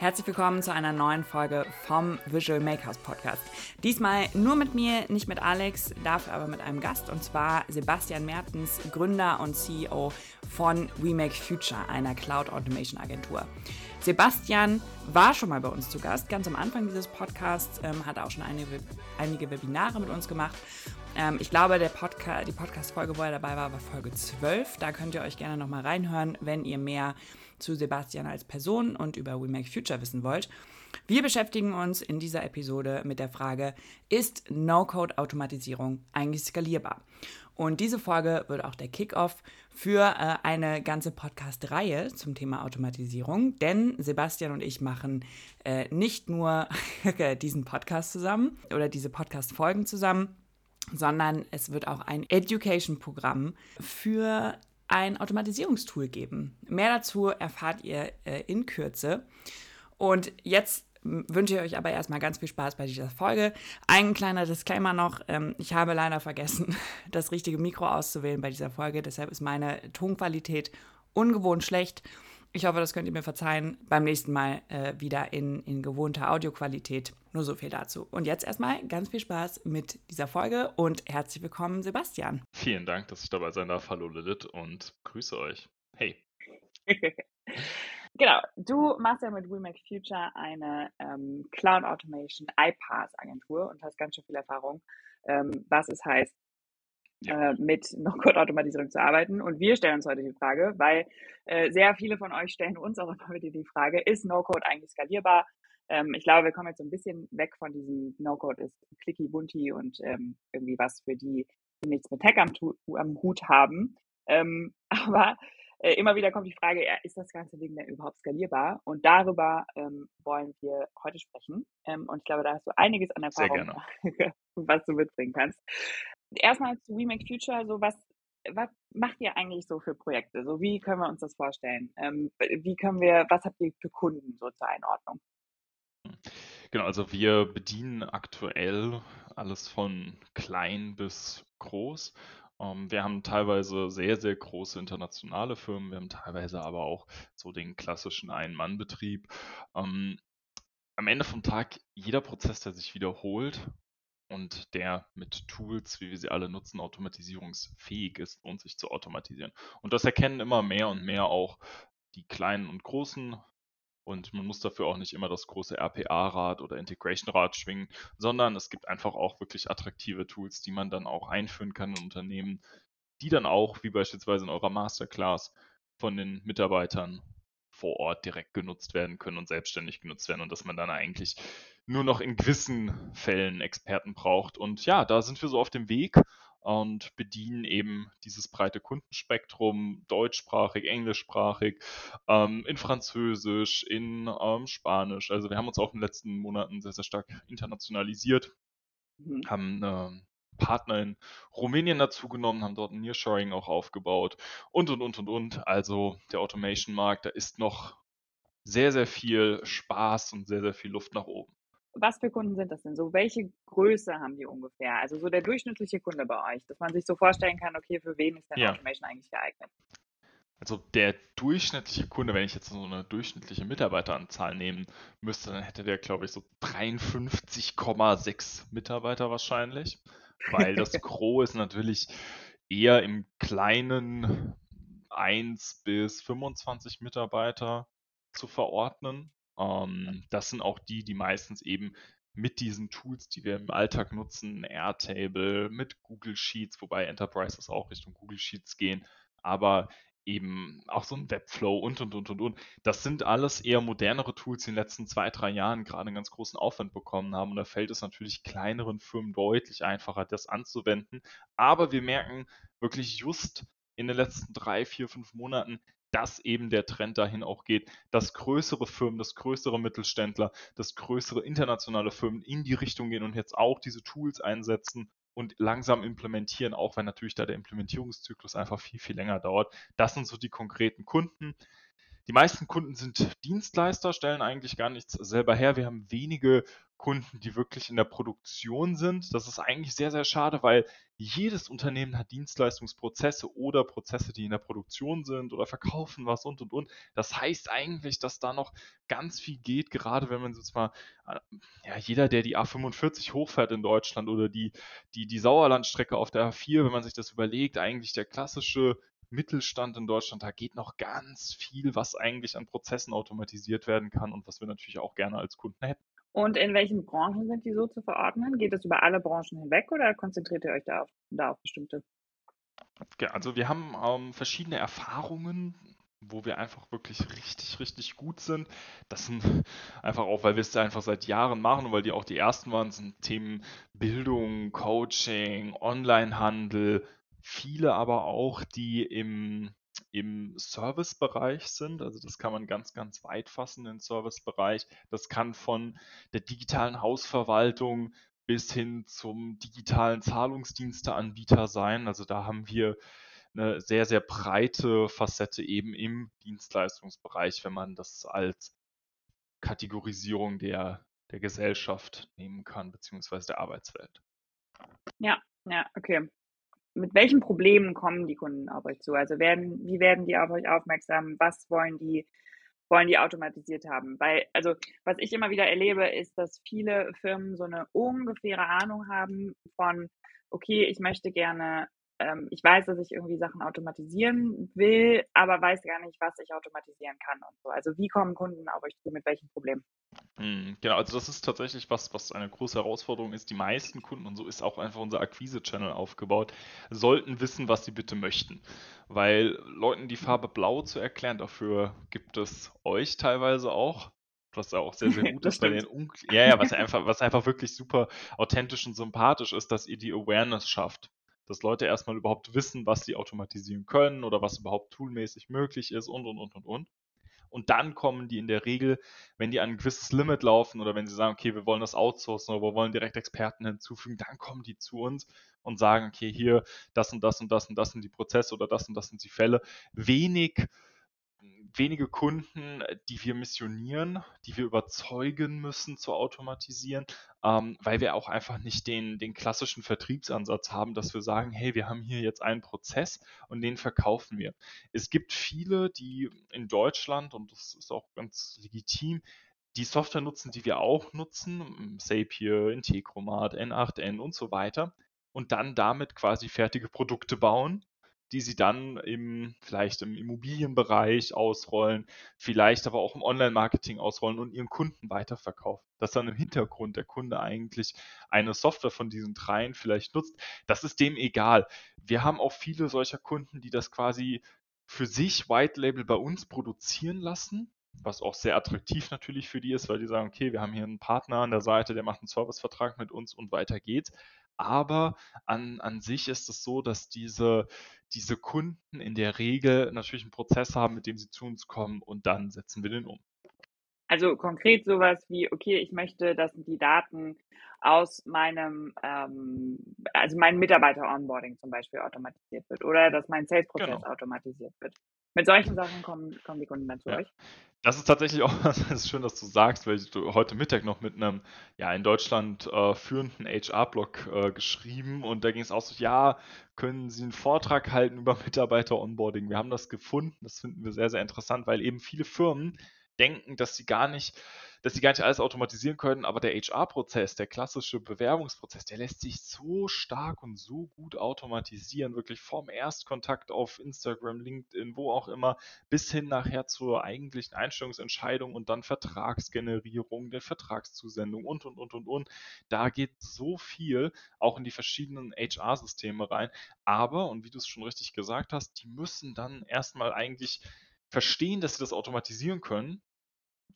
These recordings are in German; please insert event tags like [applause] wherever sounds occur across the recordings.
Herzlich willkommen zu einer neuen Folge vom Visual Makers Podcast. Diesmal nur mit mir, nicht mit Alex, dafür aber mit einem Gast und zwar Sebastian Mertens, Gründer und CEO von We Make Future, einer Cloud Automation Agentur. Sebastian war schon mal bei uns zu Gast, ganz am Anfang dieses Podcasts, ähm, hat auch schon einige, einige Webinare mit uns gemacht. Ähm, ich glaube, der Podca die Podcast-Folge, wo er dabei war, war Folge 12. Da könnt ihr euch gerne nochmal reinhören, wenn ihr mehr zu Sebastian als Person und über We Make Future wissen wollt. Wir beschäftigen uns in dieser Episode mit der Frage, ist No-Code-Automatisierung eigentlich skalierbar? Und diese Folge wird auch der Kickoff für äh, eine ganze Podcast-Reihe zum Thema Automatisierung, denn Sebastian und ich machen äh, nicht nur [laughs] diesen Podcast zusammen oder diese Podcast-Folgen zusammen, sondern es wird auch ein Education-Programm für ein Automatisierungstool geben. Mehr dazu erfahrt ihr äh, in Kürze. Und jetzt wünsche ich euch aber erstmal ganz viel Spaß bei dieser Folge. Ein kleiner Disclaimer noch. Ähm, ich habe leider vergessen, [laughs] das richtige Mikro auszuwählen bei dieser Folge. Deshalb ist meine Tonqualität ungewohnt schlecht. Ich hoffe, das könnt ihr mir verzeihen. Beim nächsten Mal äh, wieder in, in gewohnter Audioqualität. Nur so viel dazu. Und jetzt erstmal ganz viel Spaß mit dieser Folge und herzlich willkommen, Sebastian. Vielen Dank, dass ich dabei sein darf. Hallo Lilith und grüße euch. Hey. [laughs] genau, du machst ja mit We Make Future eine ähm, Cloud Automation iPaaS Agentur und hast ganz schön viel Erfahrung, ähm, was es heißt, ja. äh, mit No-Code-Automatisierung zu arbeiten. Und wir stellen uns heute die Frage, weil äh, sehr viele von euch stellen uns auch immer wieder die Frage, ist No-Code eigentlich skalierbar? Ähm, ich glaube, wir kommen jetzt so ein bisschen weg von diesem No-Code ist clicky bunti und ähm, irgendwie was für die, die nichts mit Tech am, am Hut haben. Ähm, [laughs] aber äh, immer wieder kommt die Frage, ja, ist das ganze Ding denn überhaupt skalierbar? Und darüber ähm, wollen wir heute sprechen. Ähm, und ich glaube, da hast du einiges an Erfahrung, [laughs] was du mitbringen kannst. Erstmal zu We Make Future, so was, was macht ihr eigentlich so für Projekte? So wie können wir uns das vorstellen? Ähm, wie können wir, was habt ihr für Kunden so zur Einordnung? Genau, also wir bedienen aktuell alles von klein bis groß. Ähm, wir haben teilweise sehr, sehr große internationale Firmen, wir haben teilweise aber auch so den klassischen Ein-Mann-Betrieb. Ähm, am Ende vom Tag, jeder Prozess, der sich wiederholt und der mit Tools, wie wir sie alle nutzen, automatisierungsfähig ist und sich zu automatisieren. Und das erkennen immer mehr und mehr auch die kleinen und großen und man muss dafür auch nicht immer das große RPA-Rad oder Integration-Rad schwingen, sondern es gibt einfach auch wirklich attraktive Tools, die man dann auch einführen kann in Unternehmen, die dann auch, wie beispielsweise in eurer Masterclass, von den Mitarbeitern vor Ort direkt genutzt werden können und selbstständig genutzt werden und dass man dann eigentlich nur noch in gewissen Fällen Experten braucht. Und ja, da sind wir so auf dem Weg und bedienen eben dieses breite Kundenspektrum, deutschsprachig, englischsprachig, ähm, in Französisch, in ähm, Spanisch. Also wir haben uns auch in den letzten Monaten sehr, sehr stark internationalisiert, mhm. haben äh, Partner in Rumänien dazugenommen, haben dort ein Nearshoring auch aufgebaut und, und, und, und, und. Also der Automation-Markt, da ist noch sehr, sehr viel Spaß und sehr, sehr viel Luft nach oben was für Kunden sind das denn so? Welche Größe haben die ungefähr? Also so der durchschnittliche Kunde bei euch, dass man sich so vorstellen kann, okay, für wen ist denn ja. Automation eigentlich geeignet? Also der durchschnittliche Kunde, wenn ich jetzt so eine durchschnittliche Mitarbeiteranzahl nehmen müsste, dann hätte der, glaube ich, so 53,6 Mitarbeiter wahrscheinlich. Weil das [laughs] Gros ist natürlich eher im kleinen 1 bis 25 Mitarbeiter zu verordnen. Ähm, das sind auch die, die meistens eben mit diesen Tools, die wir im Alltag nutzen, Airtable, mit Google Sheets, wobei Enterprises auch Richtung Google Sheets gehen, aber eben auch so ein Webflow und und und und und. Das sind alles eher modernere Tools, die in den letzten zwei, drei Jahren gerade einen ganz großen Aufwand bekommen haben. Und da fällt es natürlich kleineren Firmen deutlich einfacher, das anzuwenden. Aber wir merken wirklich just in den letzten drei, vier, fünf Monaten, dass eben der Trend dahin auch geht, dass größere Firmen, dass größere Mittelständler, dass größere internationale Firmen in die Richtung gehen und jetzt auch diese Tools einsetzen und langsam implementieren, auch wenn natürlich da der Implementierungszyklus einfach viel, viel länger dauert. Das sind so die konkreten Kunden. Die meisten Kunden sind Dienstleister, stellen eigentlich gar nichts selber her. Wir haben wenige Kunden, die wirklich in der Produktion sind. Das ist eigentlich sehr, sehr schade, weil jedes Unternehmen hat Dienstleistungsprozesse oder Prozesse, die in der Produktion sind oder verkaufen was und und und. Das heißt eigentlich, dass da noch ganz viel geht, gerade wenn man jetzt mal, äh, ja, jeder, der die A45 hochfährt in Deutschland oder die, die, die Sauerlandstrecke auf der A4, wenn man sich das überlegt, eigentlich der klassische Mittelstand in Deutschland, da geht noch ganz viel, was eigentlich an Prozessen automatisiert werden kann und was wir natürlich auch gerne als Kunden hätten. Und in welchen Branchen sind die so zu verordnen? Geht es über alle Branchen hinweg oder konzentriert ihr euch da auf, da auf bestimmte? Also wir haben ähm, verschiedene Erfahrungen, wo wir einfach wirklich richtig, richtig gut sind. Das sind [laughs] einfach auch, weil wir es einfach seit Jahren machen und weil die auch die ersten waren, sind Themen Bildung, Coaching, Onlinehandel, viele aber auch, die im im Servicebereich sind. Also das kann man ganz, ganz weit fassen, den Servicebereich. Das kann von der digitalen Hausverwaltung bis hin zum digitalen Zahlungsdiensteanbieter sein. Also da haben wir eine sehr, sehr breite Facette eben im Dienstleistungsbereich, wenn man das als Kategorisierung der, der Gesellschaft nehmen kann, beziehungsweise der Arbeitswelt. Ja, ja, okay mit welchen Problemen kommen die Kunden auf euch zu? Also werden, wie werden die auf euch aufmerksam? Was wollen die, wollen die automatisiert haben? Weil, also, was ich immer wieder erlebe, ist, dass viele Firmen so eine ungefähre Ahnung haben von, okay, ich möchte gerne, ähm, ich weiß, dass ich irgendwie Sachen automatisieren will, aber weiß gar nicht, was ich automatisieren kann und so. Also, wie kommen Kunden auf euch zu, mit welchen Problemen? Mhm, genau, also das ist tatsächlich was, was eine große Herausforderung ist. Die meisten Kunden, und so ist auch einfach unser Akquise-Channel aufgebaut, sollten wissen, was sie bitte möchten. Weil Leuten die Farbe blau zu erklären, dafür gibt es euch teilweise auch, was ja auch sehr, sehr [laughs] gut ist bei den Un ja, ja, was einfach, was einfach wirklich super authentisch und sympathisch ist, dass ihr die Awareness schafft. Dass Leute erstmal überhaupt wissen, was sie automatisieren können oder was überhaupt toolmäßig möglich ist und und und und und. Und dann kommen die in der Regel, wenn die an ein gewisses Limit laufen oder wenn sie sagen, okay, wir wollen das outsourcen oder wir wollen direkt Experten hinzufügen, dann kommen die zu uns und sagen, okay, hier das und das und das und das sind die Prozesse oder das und das sind die Fälle. Wenig wenige Kunden, die wir missionieren, die wir überzeugen müssen zu automatisieren, ähm, weil wir auch einfach nicht den, den klassischen Vertriebsansatz haben, dass wir sagen, hey, wir haben hier jetzt einen Prozess und den verkaufen wir. Es gibt viele, die in Deutschland, und das ist auch ganz legitim, die Software nutzen, die wir auch nutzen, Zapier, Integromat, N8N und so weiter, und dann damit quasi fertige Produkte bauen die sie dann im, vielleicht im Immobilienbereich ausrollen, vielleicht aber auch im Online-Marketing ausrollen und ihren Kunden weiterverkaufen. Dass dann im Hintergrund der Kunde eigentlich eine Software von diesen dreien vielleicht nutzt, das ist dem egal. Wir haben auch viele solcher Kunden, die das quasi für sich White Label bei uns produzieren lassen, was auch sehr attraktiv natürlich für die ist, weil die sagen, okay, wir haben hier einen Partner an der Seite, der macht einen Servicevertrag mit uns und weiter geht's. Aber an, an sich ist es so, dass diese, diese Kunden in der Regel natürlich einen Prozess haben, mit dem sie zu uns kommen und dann setzen wir den um. Also konkret sowas wie, okay, ich möchte, dass die Daten aus meinem, ähm, also mein Mitarbeiter-Onboarding zum Beispiel automatisiert wird oder dass mein Sales-Prozess genau. automatisiert wird. Mit solchen Sachen kommen, kommen die Kunden dann zu ja. euch. Das ist tatsächlich [laughs] auch das ist schön, dass du sagst, weil ich heute Mittag noch mit einem ja in Deutschland äh, führenden HR-Blog äh, geschrieben und da ging es auch so, ja, können Sie einen Vortrag halten über [laughs] Mitarbeiter-Onboarding? Wir haben das gefunden, das finden wir sehr, sehr interessant, weil eben viele Firmen denken, dass sie gar nicht dass sie gar nicht alles automatisieren können, aber der HR-Prozess, der klassische Bewerbungsprozess, der lässt sich so stark und so gut automatisieren, wirklich vom Erstkontakt auf Instagram, LinkedIn, wo auch immer, bis hin nachher zur eigentlichen Einstellungsentscheidung und dann Vertragsgenerierung, der Vertragszusendung und, und, und, und, und. Da geht so viel auch in die verschiedenen HR-Systeme rein. Aber, und wie du es schon richtig gesagt hast, die müssen dann erstmal eigentlich verstehen, dass sie das automatisieren können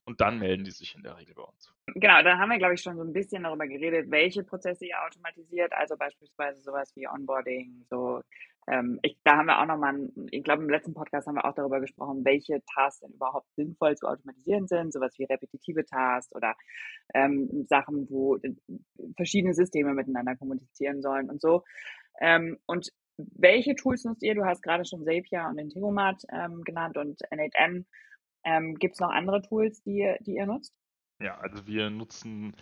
und dann melden die sich in der Regel bei uns. Genau, da haben wir, glaube ich, schon so ein bisschen darüber geredet, welche Prozesse ihr automatisiert, also beispielsweise sowas wie Onboarding, so ähm, ich, da haben wir auch nochmal, ich glaube im letzten Podcast haben wir auch darüber gesprochen, welche Tasks denn überhaupt sinnvoll zu automatisieren sind, sowas wie repetitive Tasks oder ähm, Sachen, wo verschiedene Systeme miteinander kommunizieren sollen und so. Ähm, und welche Tools nutzt ihr? Du hast gerade schon Zapier und Integromat ähm, genannt und N8N. Ähm, Gibt es noch andere Tools, die, die ihr nutzt? Ja, also wir nutzen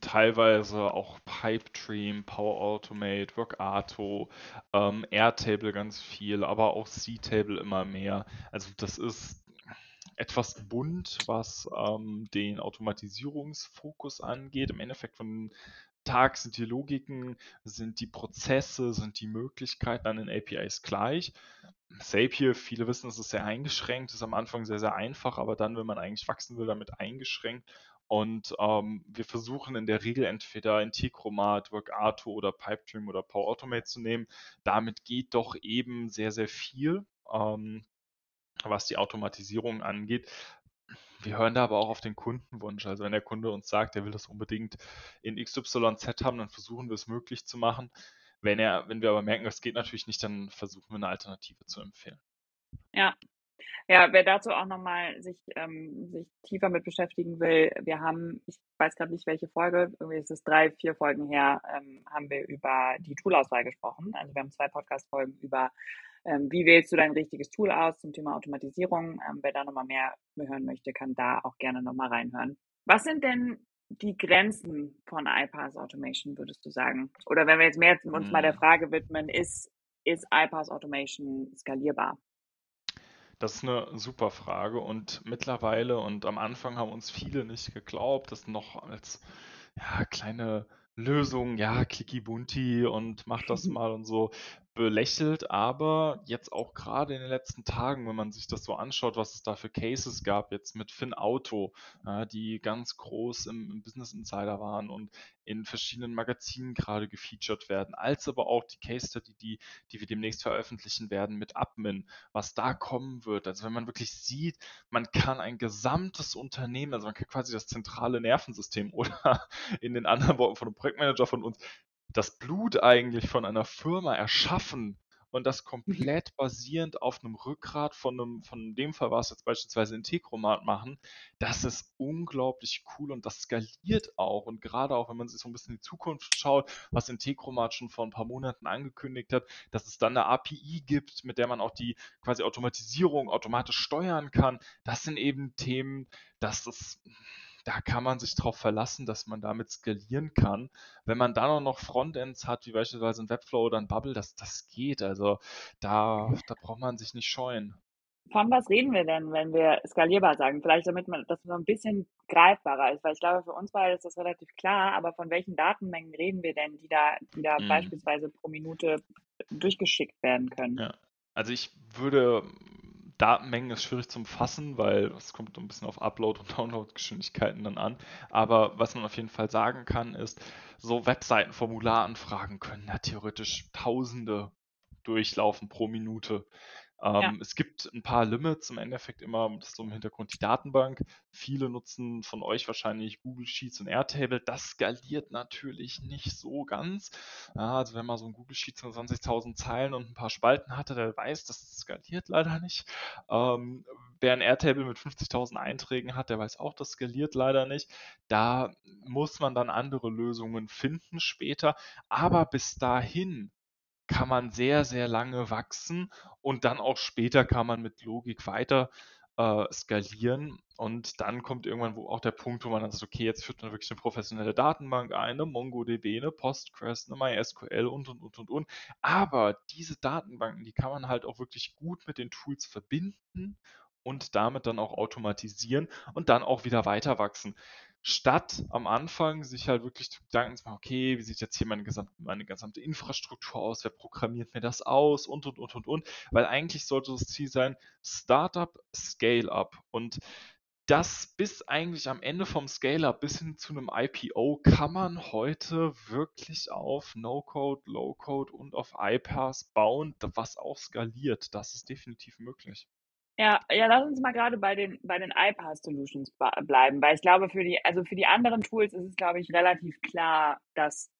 teilweise auch Pipedream, Power Automate, Workato, ähm, Airtable ganz viel, aber auch C-Table immer mehr. Also das ist etwas bunt, was ähm, den Automatisierungsfokus angeht. Im Endeffekt von Tag sind die Logiken, sind die Prozesse, sind die Möglichkeiten an den APIs gleich. Zapier, viele wissen, es ist sehr eingeschränkt, ist am Anfang sehr, sehr einfach, aber dann, wenn man eigentlich wachsen will, damit eingeschränkt. Und ähm, wir versuchen in der Regel entweder Integromat, Workato oder Pipedream oder Power Automate zu nehmen. Damit geht doch eben sehr, sehr viel, ähm, was die Automatisierung angeht. Wir hören da aber auch auf den Kundenwunsch. Also wenn der Kunde uns sagt, er will das unbedingt in XYZ haben, dann versuchen wir es möglich zu machen. Wenn er, wenn wir aber merken, das geht natürlich nicht, dann versuchen wir eine Alternative zu empfehlen. Ja, ja, wer dazu auch nochmal sich, ähm, sich tiefer mit beschäftigen will, wir haben, ich weiß gerade nicht welche Folge, irgendwie ist es drei, vier Folgen her, ähm, haben wir über die Toolauswahl gesprochen. Also wir haben zwei Podcast-Folgen über, ähm, wie wählst du dein richtiges Tool aus zum Thema Automatisierung. Ähm, wer da nochmal mehr hören möchte, kann da auch gerne nochmal reinhören. Was sind denn die Grenzen von iPaaS Automation, würdest du sagen? Oder wenn wir jetzt mehr uns mal der hm. Frage widmen, ist, ist iPaaS Automation skalierbar? Das ist eine super Frage und mittlerweile und am Anfang haben uns viele nicht geglaubt, das noch als ja, kleine Lösung, ja, Clicky Bunti und mach das [laughs] mal und so belächelt, aber jetzt auch gerade in den letzten Tagen, wenn man sich das so anschaut, was es da für Cases gab, jetzt mit Finn Auto, ja, die ganz groß im, im, Business Insider waren und in verschiedenen Magazinen gerade gefeatured werden, als aber auch die Case Study, die, die wir demnächst veröffentlichen werden mit Admin, was da kommen wird. Also wenn man wirklich sieht, man kann ein gesamtes Unternehmen, also man kann quasi das zentrale Nervensystem [laughs] oder in den anderen Worten von einem Projektmanager von uns das Blut eigentlich von einer Firma erschaffen und das mhm. komplett basierend auf einem Rückgrat von einem, von dem Fall war es jetzt beispielsweise Integromat machen, das ist unglaublich cool und das skaliert auch. Und gerade auch, wenn man sich so ein bisschen in die Zukunft schaut, was Integromat schon vor ein paar Monaten angekündigt hat, dass es dann eine API gibt, mit der man auch die quasi Automatisierung automatisch steuern kann, das sind eben Themen, dass das da kann man sich darauf verlassen, dass man damit skalieren kann. Wenn man dann auch noch Frontends hat, wie beispielsweise ein Webflow oder ein Bubble, das, das geht. Also da, da braucht man sich nicht scheuen. Von was reden wir denn, wenn wir skalierbar sagen? Vielleicht damit man das so ein bisschen greifbarer ist, weil ich glaube, für uns beide ist das relativ klar, aber von welchen Datenmengen reden wir denn, die da, die da mhm. beispielsweise pro Minute durchgeschickt werden können? Ja. Also ich würde Datenmengen ist schwierig zum Fassen, weil es kommt ein bisschen auf Upload- und Download-Geschwindigkeiten dann an. Aber was man auf jeden Fall sagen kann, ist, so Webseitenformularanfragen können ja theoretisch Tausende durchlaufen pro Minute. Ähm, ja. Es gibt ein paar Limits im Endeffekt immer, das ist so im Hintergrund die Datenbank. Viele nutzen von euch wahrscheinlich Google Sheets und Airtable. Das skaliert natürlich nicht so ganz. Ja, also wenn man so ein Google Sheets von 20.000 Zeilen und ein paar Spalten hatte, der weiß, das skaliert leider nicht. Ähm, wer ein Airtable mit 50.000 Einträgen hat, der weiß auch, das skaliert leider nicht. Da muss man dann andere Lösungen finden später. Aber bis dahin kann man sehr, sehr lange wachsen und dann auch später kann man mit Logik weiter äh, skalieren. Und dann kommt irgendwann wo auch der Punkt, wo man dann sagt, okay, jetzt führt man wirklich eine professionelle Datenbank ein, eine MongoDB, eine Postgres, eine MySQL und und und und und. Aber diese Datenbanken, die kann man halt auch wirklich gut mit den Tools verbinden und damit dann auch automatisieren und dann auch wieder weiter wachsen statt am Anfang sich halt wirklich zu Gedanken zu machen, okay, wie sieht jetzt hier meine gesamte, meine gesamte Infrastruktur aus, wer programmiert mir das aus und und und und und, weil eigentlich sollte das Ziel sein, Startup, Scale-up und das bis eigentlich am Ende vom Scale-up bis hin zu einem IPO kann man heute wirklich auf No-Code, Low-Code und auf iPaaS bauen, was auch skaliert. Das ist definitiv möglich. Ja, ja, lass uns mal gerade bei den, bei den iPaaS-Solutions bleiben, weil ich glaube, für die, also für die anderen Tools ist es, glaube ich, relativ klar, dass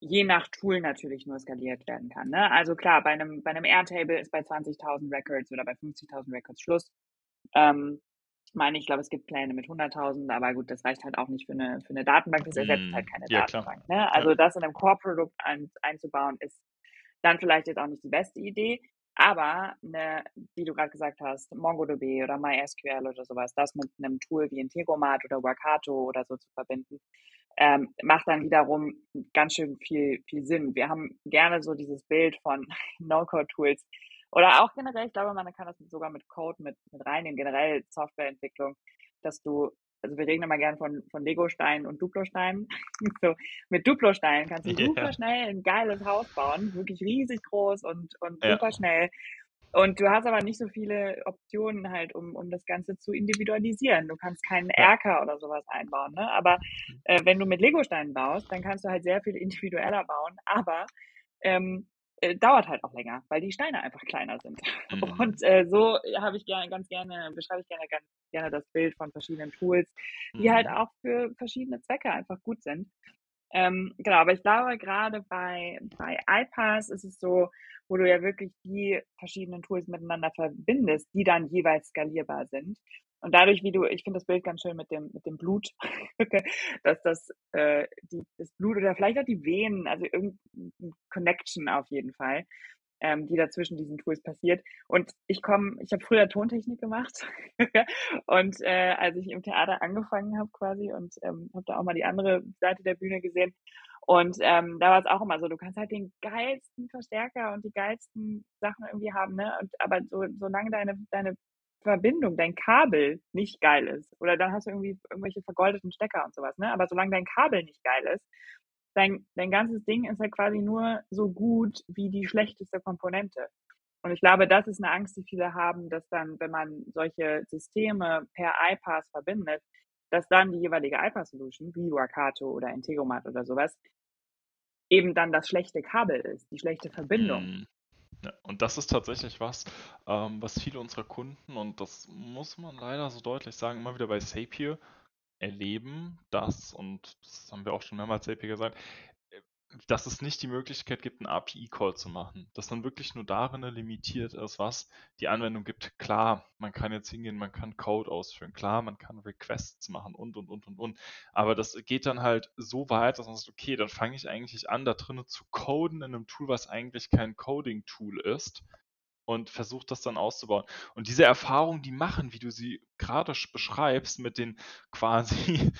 je nach Tool natürlich nur skaliert werden kann. Ne? Also klar, bei einem, bei einem Airtable ist bei 20.000 Records oder bei 50.000 Records Schluss. Ähm, ich meine, ich glaube, es gibt Pläne mit 100.000, aber gut, das reicht halt auch nicht für eine, für eine Datenbank. Das ersetzt mm, halt keine ja, Datenbank. Ne? Also ja. das in einem Core-Produkt ein, einzubauen, ist dann vielleicht jetzt auch nicht die beste Idee. Aber, ne, wie du gerade gesagt hast, MongoDB oder MySQL oder sowas, das mit einem Tool wie Integromat oder Workato oder so zu verbinden, ähm, macht dann wiederum ganz schön viel, viel Sinn. Wir haben gerne so dieses Bild von [laughs] No-Code-Tools oder auch generell, ich glaube, man kann das sogar mit Code mit, mit reinnehmen, generell Softwareentwicklung, dass du, also wir reden immer gerne von, von Lego-Steinen und Duplo-Steinen. [laughs] so, mit Duplo-Steinen kannst du yeah. super schnell ein geiles Haus bauen, wirklich riesig groß und, und ja. super schnell. Und du hast aber nicht so viele Optionen halt, um, um das Ganze zu individualisieren. Du kannst keinen Erker oder sowas einbauen. Ne? Aber äh, wenn du mit Lego-Steinen baust, dann kannst du halt sehr viel individueller bauen. Aber ähm, äh, dauert halt auch länger, weil die Steine einfach kleiner sind. [laughs] Mhm. Und äh, so habe ich gerne, ganz gerne, beschreibe ich gerne ganz gerne das Bild von verschiedenen Tools, die halt mhm. halt auch für verschiedene Zwecke einfach gut sind. Ähm, genau, aber ich glaube, gerade bei, bei iPass ist es so, wo du ja wirklich die verschiedenen Tools miteinander verbindest, die dann jeweils skalierbar sind. Und dadurch, wie du, ich finde das Bild ganz schön mit dem, mit dem Blut, [laughs] dass das, äh, die, das Blut oder vielleicht auch die Venen, also irgendeine Connection auf jeden Fall, ähm, die da zwischen diesen Tools passiert. Und ich komme, ich habe früher Tontechnik gemacht [laughs] und äh, als ich im Theater angefangen habe quasi und ähm, habe da auch mal die andere Seite der Bühne gesehen. Und ähm, da war es auch immer so, du kannst halt den geilsten Verstärker und die geilsten Sachen irgendwie haben, ne? Und, aber so, solange deine, deine Verbindung, dein Kabel nicht geil ist, oder dann hast du irgendwie irgendwelche vergoldeten Stecker und sowas, ne? Aber solange dein Kabel nicht geil ist, dein, dein ganzes Ding ist ja quasi nur so gut wie die schlechteste Komponente. Und ich glaube, das ist eine Angst, die viele haben, dass dann, wenn man solche Systeme per iPass verbindet, dass dann die jeweilige iPass-Solution, wie Wakato oder Integromat oder sowas, eben dann das schlechte Kabel ist, die schlechte Verbindung. Mm. Ja, und das ist tatsächlich was, ähm, was viele unserer Kunden, und das muss man leider so deutlich sagen, immer wieder bei Zapier erleben, dass, und das haben wir auch schon mehrmals Zapier gesagt, dass es nicht die Möglichkeit gibt, einen API-Call zu machen. Dass dann wirklich nur darin limitiert ist, was die Anwendung gibt. Klar, man kann jetzt hingehen, man kann Code ausführen. Klar, man kann Requests machen und, und, und, und, und. Aber das geht dann halt so weit, dass man sagt, okay, dann fange ich eigentlich an, da drinnen zu coden in einem Tool, was eigentlich kein Coding-Tool ist und versucht das dann auszubauen. Und diese Erfahrung, die machen, wie du sie gerade beschreibst, mit den [laughs] quasi,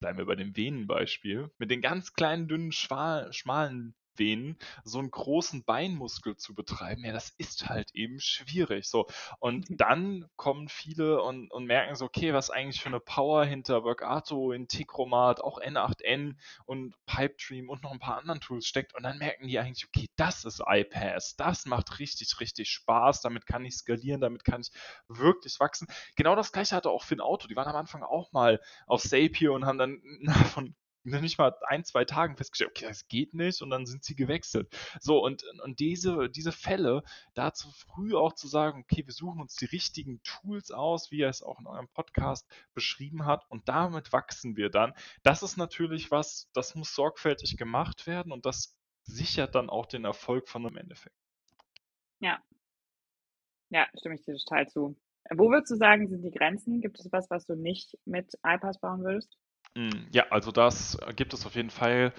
bleiben wir bei dem Venenbeispiel, mit den ganz kleinen, dünnen, schmalen Venen so einen großen Beinmuskel zu betreiben, ja, das ist halt eben schwierig. So. Und dann kommen viele und, und merken so, okay, was eigentlich für eine Power hinter Workato, Integromat, auch N8N und Pipedream und noch ein paar anderen Tools steckt. Und dann merken die eigentlich, okay, das ist iPass, das macht richtig, richtig Spaß, damit kann ich skalieren, damit kann ich wirklich wachsen. Genau das gleiche hatte auch Finn Auto. Die waren am Anfang auch mal auf Zapier und haben dann [laughs] von nicht mal ein, zwei Tagen festgestellt, okay, das geht nicht und dann sind sie gewechselt. So, und, und diese, diese Fälle, da zu früh auch zu sagen, okay, wir suchen uns die richtigen Tools aus, wie er es auch in eurem Podcast beschrieben hat, und damit wachsen wir dann. Das ist natürlich was, das muss sorgfältig gemacht werden und das sichert dann auch den Erfolg von einem Endeffekt. Ja. Ja, stimme ich dir total zu. Wo würdest du sagen, sind die Grenzen? Gibt es was, was du nicht mit iPass bauen würdest? Hm, ja, also das gibt es auf jeden Fall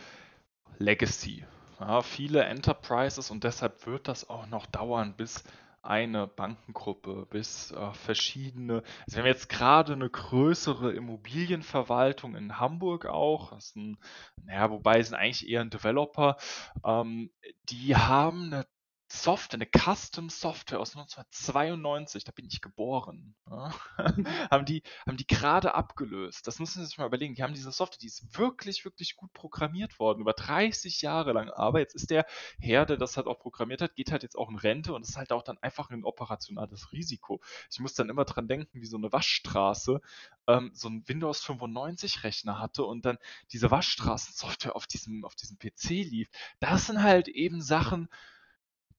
Legacy. Ja, viele Enterprises und deshalb wird das auch noch dauern, bis eine Bankengruppe, bis äh, verschiedene, also wir haben jetzt gerade eine größere Immobilienverwaltung in Hamburg auch, das ist ein, naja, wobei sind eigentlich eher ein Developer, ähm, die haben eine Software, eine Custom Software aus 1992, da bin ich geboren, ja, [laughs] haben die, haben die gerade abgelöst. Das müssen Sie sich mal überlegen. Die haben diese Software, die ist wirklich, wirklich gut programmiert worden, über 30 Jahre lang. Aber jetzt ist der Herr, der das halt auch programmiert hat, geht halt jetzt auch in Rente und ist halt auch dann einfach ein operationales Risiko. Ich muss dann immer dran denken, wie so eine Waschstraße ähm, so ein Windows 95 Rechner hatte und dann diese Waschstraßensoftware auf diesem, auf diesem PC lief. Das sind halt eben Sachen,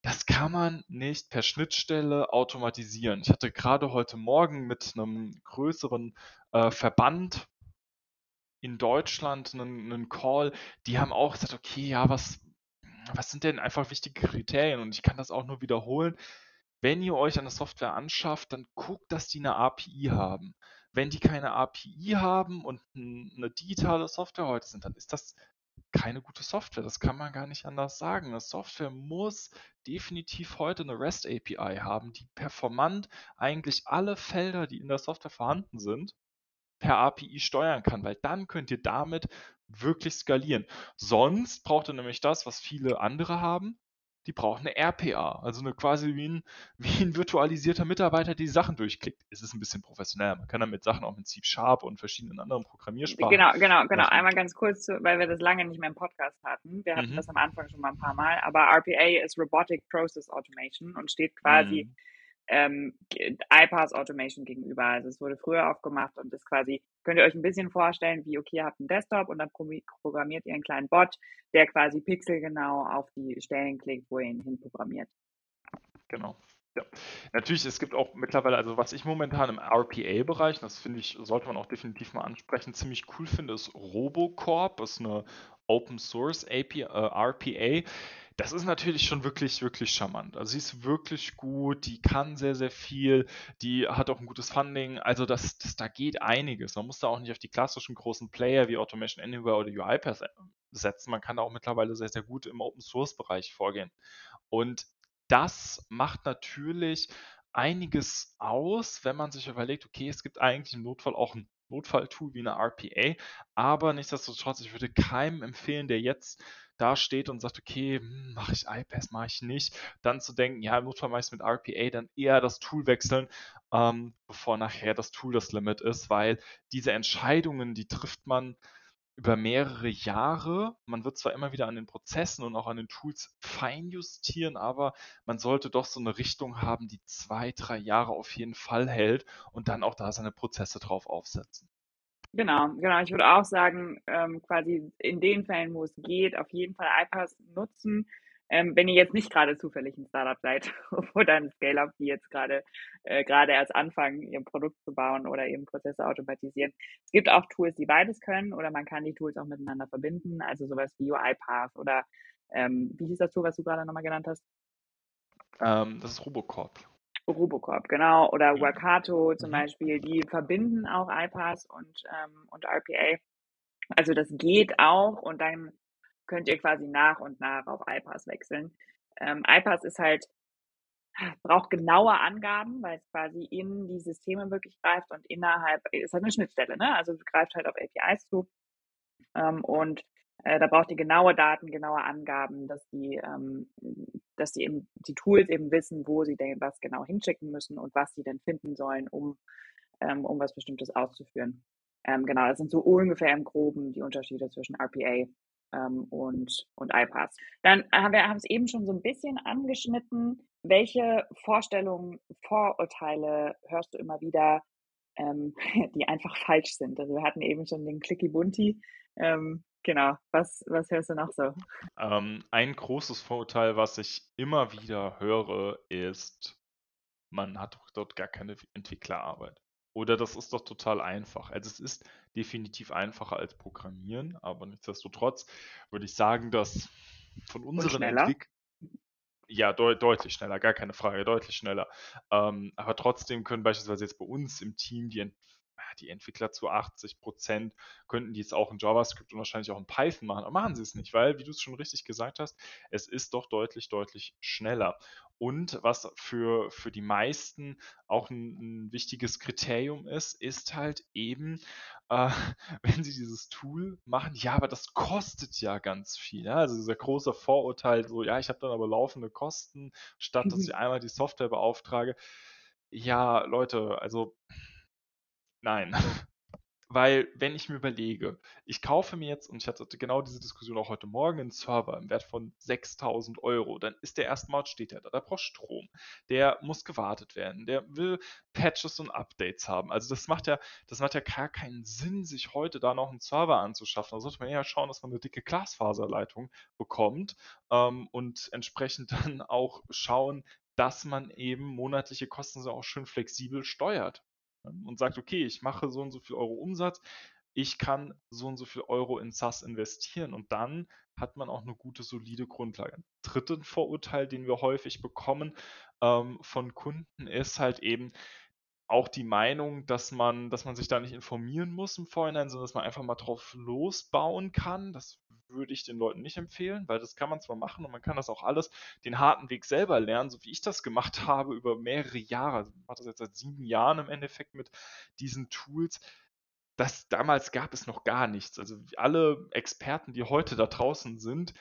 das kann man nicht per Schnittstelle automatisieren. Ich hatte gerade heute Morgen mit einem größeren äh, Verband in Deutschland einen, einen Call, die haben auch gesagt, okay, ja, was, was sind denn einfach wichtige Kriterien? Und ich kann das auch nur wiederholen. Wenn ihr euch eine Software anschafft, dann guckt, dass die eine API haben. Wenn die keine API haben und eine digitale Software heute sind, dann ist das keine gute Software. Das kann man gar nicht anders sagen. Eine Software muss definitiv heute eine REST API haben, die performant eigentlich alle Felder, die in der Software vorhanden sind, per API steuern kann, weil dann könnt ihr damit wirklich skalieren. Sonst braucht ihr nämlich das, was viele andere haben, die brauchen eine RPA, also eine quasi wie ein, [laughs] wie ein virtualisierter Mitarbeiter, der die Sachen durchklickt. Es ist ein bisschen professionell. Man kann damit Sachen auch mit C Sharp und verschiedenen anderen Programmiersprachen. Genau, genau, genau. Einmal ganz kurz, weil wir das lange nicht mehr im Podcast hatten. Wir hatten mhm. das am Anfang schon mal ein paar Mal, aber RPA ist Robotic Process Automation und steht quasi mhm ähm, iPaaS Automation gegenüber. Also es wurde früher aufgemacht und das quasi, könnt ihr euch ein bisschen vorstellen, wie, okay, ihr habt einen Desktop und dann programmiert ihr einen kleinen Bot, der quasi pixelgenau auf die Stellen klickt, wo ihr ihn hinprogrammiert. Genau. Ja. Natürlich, es gibt auch mittlerweile, also was ich momentan im RPA-Bereich, das finde ich, sollte man auch definitiv mal ansprechen, ziemlich cool finde, ist Robocorp, ist eine Open Source API, äh, RPA das ist natürlich schon wirklich, wirklich charmant. Also sie ist wirklich gut, die kann sehr, sehr viel, die hat auch ein gutes Funding. Also das, das, da geht einiges. Man muss da auch nicht auf die klassischen großen Player wie Automation Anywhere oder UiPath setzen. Man kann da auch mittlerweile sehr, sehr gut im Open Source Bereich vorgehen. Und das macht natürlich einiges aus, wenn man sich überlegt, okay, es gibt eigentlich im Notfall auch ein Notfalltool wie eine RPA, aber nichtsdestotrotz, ich würde keinem empfehlen, der jetzt da steht und sagt, okay, hm, mache ich iPass, mache ich nicht, dann zu denken, ja, im Notfall mache ich es mit RPA, dann eher das Tool wechseln, ähm, bevor nachher das Tool das Limit ist, weil diese Entscheidungen, die trifft man über mehrere Jahre. Man wird zwar immer wieder an den Prozessen und auch an den Tools feinjustieren, aber man sollte doch so eine Richtung haben, die zwei, drei Jahre auf jeden Fall hält und dann auch da seine Prozesse drauf aufsetzen. Genau, genau. Ich würde auch sagen, ähm, quasi in den Fällen, wo es geht, auf jeden Fall iPass nutzen. Ähm, wenn ihr jetzt nicht gerade zufällig ein Startup seid [laughs] oder ein Scale-Up, die jetzt gerade äh, gerade erst anfangen, ihr Produkt zu bauen oder eben Prozesse automatisieren. Es gibt auch Tools, die beides können oder man kann die Tools auch miteinander verbinden, also sowas wie UiPath oder ähm, wie hieß das Tool, was du gerade nochmal genannt hast? Ähm, das ist Robocorp. Robocorp, genau, oder Workato zum mhm. Beispiel, die verbinden auch iPass und, ähm, und RPA. Also das geht auch und dann könnt ihr quasi nach und nach auf iPass wechseln. Ähm, iPass ist halt, braucht genaue Angaben, weil es quasi in die Systeme wirklich greift und innerhalb, ist halt eine Schnittstelle, ne? Also greift halt auf APIs zu. Ähm, und äh, da braucht ihr genaue Daten, genaue Angaben, dass die, ähm, dass die eben die Tools eben wissen, wo sie denn was genau hinschicken müssen und was sie denn finden sollen, um, ähm, um was Bestimmtes auszuführen. Ähm, genau, das sind so ungefähr im Groben die Unterschiede zwischen RPA ähm, und, und iPass. Dann haben wir haben es eben schon so ein bisschen angeschnitten. Welche Vorstellungen, Vorurteile hörst du immer wieder, ähm, [laughs] die einfach falsch sind? Also wir hatten eben schon den Clicky Bunty. Ähm, Genau. Was, was hörst du noch so? Ähm, ein großes Vorurteil, was ich immer wieder höre, ist, man hat doch dort gar keine Entwicklerarbeit. Oder das ist doch total einfach. Also es ist definitiv einfacher als Programmieren, aber nichtsdestotrotz würde ich sagen, dass von unseren Entwicklern ja, de deutlich schneller, gar keine Frage, deutlich schneller. Ähm, aber trotzdem können beispielsweise jetzt bei uns im Team die Ent die Entwickler zu 80 Prozent könnten die jetzt auch in JavaScript und wahrscheinlich auch in Python machen, aber machen sie es nicht, weil, wie du es schon richtig gesagt hast, es ist doch deutlich, deutlich schneller. Und was für, für die meisten auch ein, ein wichtiges Kriterium ist, ist halt eben, äh, [laughs] wenn sie dieses Tool machen, ja, aber das kostet ja ganz viel. Ja? Also dieser große Vorurteil, so, ja, ich habe dann aber laufende Kosten, statt dass mhm. ich einmal die Software beauftrage. Ja, Leute, also Nein. [laughs] Weil, wenn ich mir überlege, ich kaufe mir jetzt, und ich hatte genau diese Diskussion auch heute Morgen, einen Server im Wert von 6000 Euro, dann ist der erstmal, steht der da, der braucht Strom, der muss gewartet werden, der will Patches und Updates haben. Also das macht ja, das macht ja gar keinen Sinn, sich heute da noch einen Server anzuschaffen. Da sollte man eher schauen, dass man eine dicke Glasfaserleitung bekommt ähm, und entsprechend [laughs] dann auch schauen, dass man eben monatliche Kosten so auch schön flexibel steuert. Ähm, und sagt, okay, ich mache so und so viel Euro Umsatz, ich kann so und so viel Euro in SaaS investieren und dann hat man auch eine gute, solide Grundlage. Dritten Vorurteil, den wir häufig bekommen ähm, von Kunden, ist halt eben auch die Meinung, dass man, dass man sich da nicht informieren muss im Vorhinein, sondern dass man einfach mal drauf losbauen kann. Das würde ich den Leuten nicht empfehlen, weil das kann man zwar machen und man kann das auch alles den harten Weg selber lernen, so wie ich das gemacht [laughs] habe über mehrere Jahre. Also ich mache das jetzt seit sieben Jahren im Endeffekt mit diesen Tools. Das damals gab es noch gar nichts. Also alle Experten, die heute da draußen sind,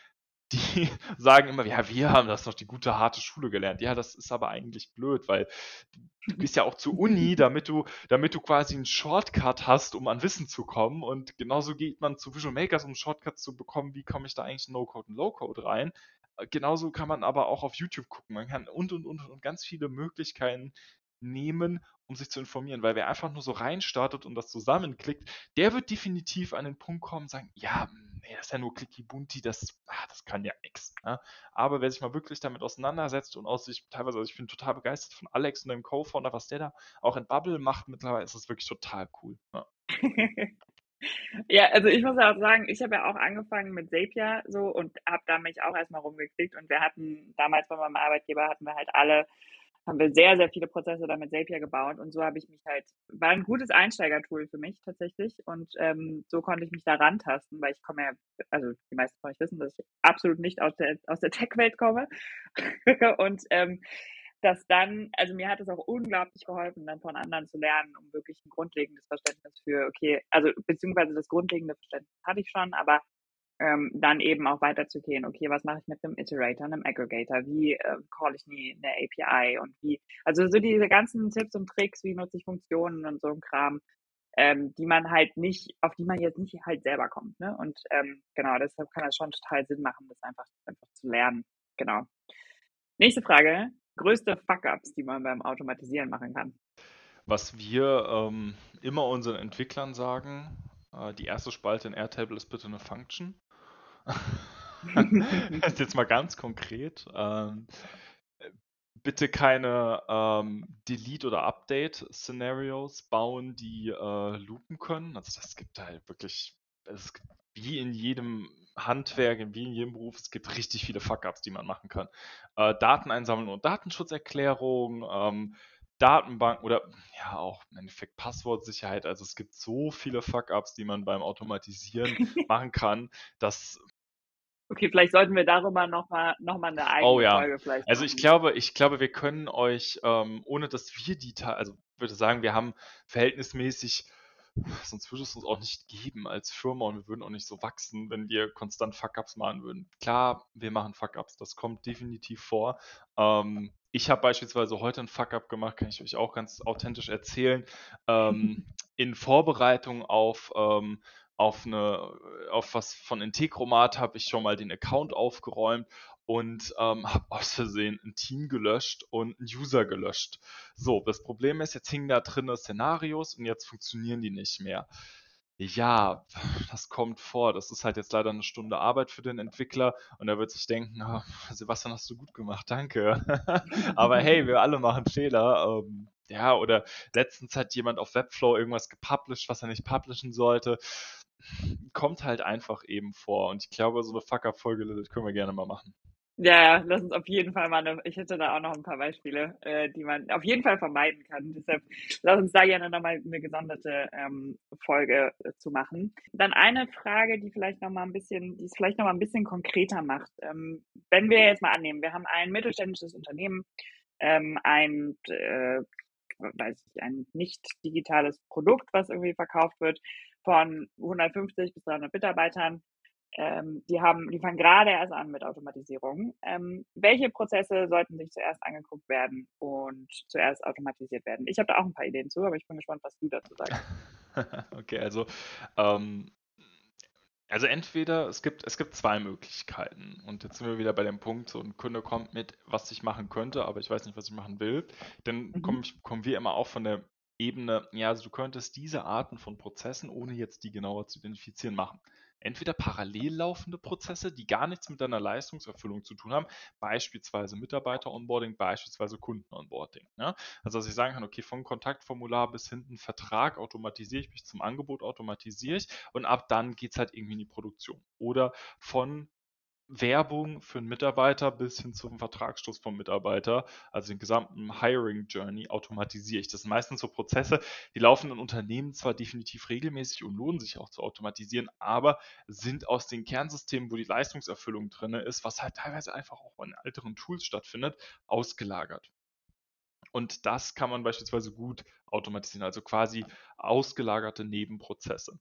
die [laughs] sagen immer, ja, wir haben das doch die gute harte Schule gelernt. Ja, das ist aber eigentlich blöd, weil du gehst ja auch zur Uni, [laughs] damit du, damit du quasi einen Shortcut hast, um an Wissen zu kommen. Und genauso geht man zu Visual Makers, um Shortcuts zu bekommen, wie komme ich da eigentlich in No-Code und Low-Code rein. Äh, genauso kann man aber auch auf YouTube gucken. Man kann und und und und ganz viele Möglichkeiten nehmen, um sich zu informieren, weil wer einfach nur so reinstartet und das zusammenklickt, der wird definitiv an den Punkt kommen und sagen, ja, nee, das ist ja nur Clicky Bunti, das, ah, das kann ja nichts. Ne? Aber wer sich mal wirklich damit auseinandersetzt und aus sich teilweise, also ich bin total begeistert von Alex und dem Co-Founder, was der da auch in Bubble macht mittlerweile, ist das wirklich total cool. Ja. [laughs] ja, also ich muss auch sagen, ich habe ja auch angefangen mit Zapier so und habe da mich auch erstmal rumgeklickt und wir hatten damals bei meinem Arbeitgeber hatten wir halt alle haben wir sehr, sehr viele Prozesse damit Zapier gebaut und so habe ich mich halt, war ein gutes Einsteigertool für mich tatsächlich und ähm, so konnte ich mich da rantasten, weil ich komme ja, also die meisten von euch wissen, dass ich absolut nicht aus der, aus der Tech-Welt komme. [laughs] Und ähm, dass dann, also mir hat es auch unglaublich geholfen, dann von anderen zu lernen, um wirklich ein grundlegendes Verständnis für, okay, also beziehungsweise das grundlegende Verständnis hatte ich schon, aber ähm, dann eben auch weiterzugehen, okay, was mache ich mit einem Iterator, einem Aggregator, wie äh, call ich eine API und wie, also so diese ganzen Tipps und Tricks, wie nutze ich Funktionen und so ein Kram, ähm, die man halt nicht, auf die man jetzt nicht halt selber kommt, ne? Und ähm, genau, deshalb kann das schon total Sinn machen, das einfach, einfach zu lernen. Genau. Nächste Frage. Größte Fuck-Ups, die man beim Automatisieren machen kann. Was wir ähm, immer unseren Entwicklern sagen, äh, die erste Spalte in Airtable ist bitte eine Function. [laughs] jetzt mal ganz konkret. Ähm, bitte keine ähm, Delete- oder Update-Szenarios bauen, die äh, loopen können. Also das gibt halt wirklich, es gibt, wie in jedem Handwerk, wie in jedem Beruf, es gibt richtig viele Fuck-Ups, die man machen kann. Äh, Daten einsammeln und Datenschutzerklärung, ähm, Datenbanken oder ja auch im Endeffekt Passwortsicherheit. Also es gibt so viele Fuck-Ups, die man beim Automatisieren [laughs] machen kann, dass Okay, vielleicht sollten wir darüber nochmal noch mal eine eigene oh, ja. Folge vielleicht. Also ich glaube, ich glaube, wir können euch, ähm, ohne dass wir die, also ich würde sagen, wir haben verhältnismäßig, sonst würde es uns auch nicht geben als Firma und wir würden auch nicht so wachsen, wenn wir konstant Fuck-Ups machen würden. Klar, wir machen Fuck-Ups, das kommt definitiv vor. Ähm, ich habe beispielsweise heute einen Fuck-up gemacht, kann ich euch auch ganz authentisch erzählen. Ähm, [laughs] in Vorbereitung auf ähm, auf, eine, auf was von Integromat habe ich schon mal den Account aufgeräumt und ähm, habe aus Versehen ein Team gelöscht und einen User gelöscht. So, das Problem ist, jetzt hingen da drin Szenarios und jetzt funktionieren die nicht mehr. Ja, das kommt vor. Das ist halt jetzt leider eine Stunde Arbeit für den Entwickler und er wird sich denken, oh, Sebastian, hast du gut gemacht, danke. [laughs] Aber hey, wir alle machen Fehler. Ähm, ja, oder letztens hat jemand auf Webflow irgendwas gepublished, was er nicht publishen sollte kommt halt einfach eben vor. Und ich glaube, so eine Fuck-Up-Folge können wir gerne mal machen. Ja, lass uns auf jeden Fall mal eine, ich hätte da auch noch ein paar Beispiele, äh, die man auf jeden Fall vermeiden kann. Deshalb lass uns da gerne nochmal eine gesonderte ähm, Folge äh, zu machen. Dann eine Frage, die vielleicht nochmal ein bisschen, die es vielleicht nochmal ein bisschen konkreter macht. Ähm, wenn wir jetzt mal annehmen, wir haben ein mittelständisches Unternehmen, ähm, ein äh, weiß ich, ein nicht digitales Produkt, was irgendwie verkauft wird von 150 bis 300 Mitarbeitern. Ähm, die haben, die fangen gerade erst an mit Automatisierung. Ähm, welche Prozesse sollten sich zuerst angeguckt werden und zuerst automatisiert werden? Ich habe da auch ein paar Ideen zu, aber ich bin gespannt, was du dazu sagst. [laughs] okay, also ähm, also entweder es gibt es gibt zwei Möglichkeiten und jetzt sind wir wieder bei dem Punkt, so ein Kunde kommt mit, was ich machen könnte, aber ich weiß nicht, was ich machen will. Dann mhm. kommen, kommen wir immer auch von der Ebene, ja, also du könntest diese Arten von Prozessen, ohne jetzt die genauer zu identifizieren, machen. Entweder parallel laufende Prozesse, die gar nichts mit deiner Leistungserfüllung zu tun haben, beispielsweise Mitarbeiter-Onboarding, beispielsweise Kunden-Onboarding. Ja? Also, dass ich sagen kann, okay, vom Kontaktformular bis hinten Vertrag automatisiere ich mich zum Angebot, automatisiere ich und ab dann geht es halt irgendwie in die Produktion. Oder von Werbung für einen Mitarbeiter bis hin zum Vertragsschluss vom Mitarbeiter, also den gesamten Hiring Journey, automatisiere ich. Das sind meistens so Prozesse, die laufen in Unternehmen zwar definitiv regelmäßig und lohnen sich auch zu automatisieren, aber sind aus den Kernsystemen, wo die Leistungserfüllung drin ist, was halt teilweise einfach auch in älteren Tools stattfindet, ausgelagert. Und das kann man beispielsweise gut automatisieren, also quasi ausgelagerte Nebenprozesse.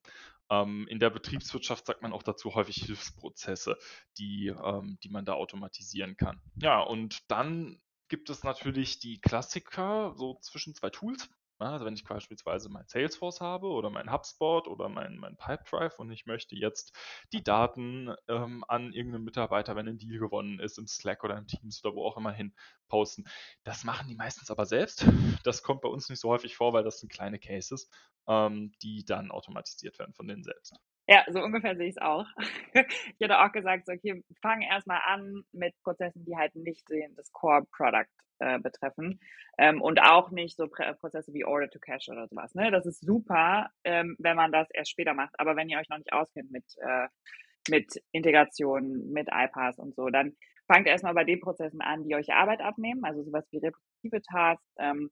Ähm, in der Betriebswirtschaft sagt man auch dazu häufig Hilfsprozesse, die, ähm, die man da automatisieren kann. Ja, und dann gibt es natürlich die Klassiker so zwischen zwei Tools. Also wenn ich beispielsweise mein Salesforce habe oder mein HubSpot oder mein, mein Pipedrive und ich möchte jetzt die Daten ähm, an irgendeinen Mitarbeiter, wenn ein Deal gewonnen ist, im Slack oder im Teams oder wo auch immer hin posten. Das machen die meistens aber selbst. Das kommt bei uns nicht so häufig vor, weil das sind kleine Cases, ähm, die dann automatisiert werden von denen selbst. Ja, so ungefähr sehe ich es auch. [laughs] ich hätte auch gesagt, so, okay, fangen erstmal an mit Prozessen, die halt nicht das Core-Product äh, betreffen ähm, und auch nicht so Prä Prozesse wie Order to Cash oder sowas. Ne? Das ist super, ähm, wenn man das erst später macht, aber wenn ihr euch noch nicht auskennt mit, äh, mit Integration, mit iPass und so, dann fangt erstmal bei den Prozessen an, die euch Arbeit abnehmen, also sowas wie repetitive Tasks, ähm,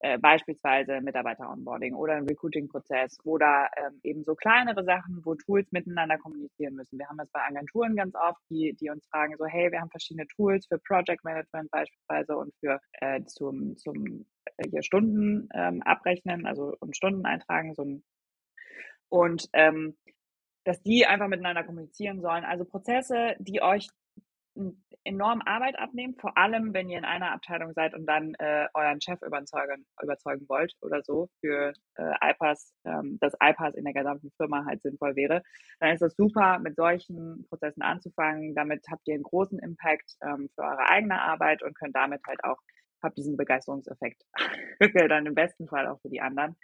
äh, beispielsweise Mitarbeiter-Onboarding oder ein Recruiting-Prozess oder ähm, eben so kleinere Sachen, wo Tools miteinander kommunizieren müssen. Wir haben das bei Agenturen ganz oft, die, die uns fragen so, hey, wir haben verschiedene Tools für Project Management beispielsweise und für äh, zum, zum äh, hier Stunden ähm, abrechnen, also und Stunden eintragen, so ein und ähm, dass die einfach miteinander kommunizieren sollen. Also Prozesse, die euch enorm Arbeit abnehmen, vor allem wenn ihr in einer Abteilung seid und dann äh, euren Chef überzeugen, überzeugen wollt oder so für äh, iPass, ähm, dass iPass in der gesamten Firma halt sinnvoll wäre, dann ist es super, mit solchen Prozessen anzufangen. Damit habt ihr einen großen Impact ähm, für eure eigene Arbeit und könnt damit halt auch, habt diesen Begeisterungseffekt [laughs] dann im besten Fall auch für die anderen.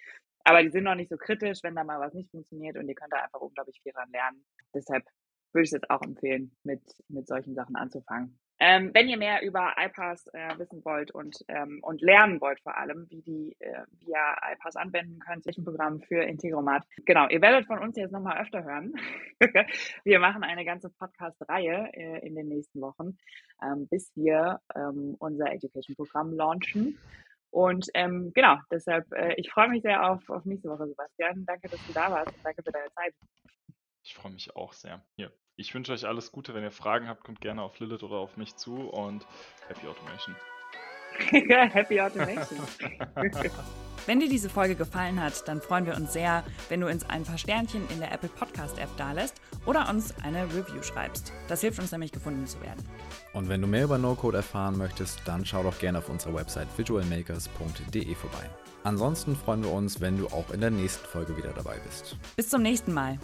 Aber die sind noch nicht so kritisch, wenn da mal was nicht funktioniert und ihr könnt da einfach unglaublich viel dran lernen. Deshalb würde ich es jetzt auch empfehlen, mit, mit solchen Sachen anzufangen. Ähm, wenn ihr mehr über iPass äh, wissen wollt und, ähm, und lernen wollt vor allem, wie, die, äh, wie ihr iPass anwenden könnt, welchen Programm für Integromat. Genau, ihr werdet von uns jetzt nochmal öfter hören. [laughs] wir machen eine ganze Podcast-Reihe äh, in den nächsten Wochen, ähm, bis wir ähm, unser Education-Programm launchen. Und ähm, genau, deshalb, äh, ich freue mich sehr auf, auf nächste Woche, Sebastian. Danke, dass du da warst danke für deine Zeit. Ich freue mich auch sehr. Hier, ich wünsche euch alles Gute. Wenn ihr Fragen habt, kommt gerne auf Lilith oder auf mich zu und Happy Automation. [laughs] Happy Automation. [laughs] Wenn dir diese Folge gefallen hat, dann freuen wir uns sehr, wenn du uns ein paar Sternchen in der Apple Podcast App dalässt oder uns eine Review schreibst. Das hilft uns nämlich gefunden zu werden. Und wenn du mehr über No-Code erfahren möchtest, dann schau doch gerne auf unserer Website visualmakers.de vorbei. Ansonsten freuen wir uns, wenn du auch in der nächsten Folge wieder dabei bist. Bis zum nächsten Mal.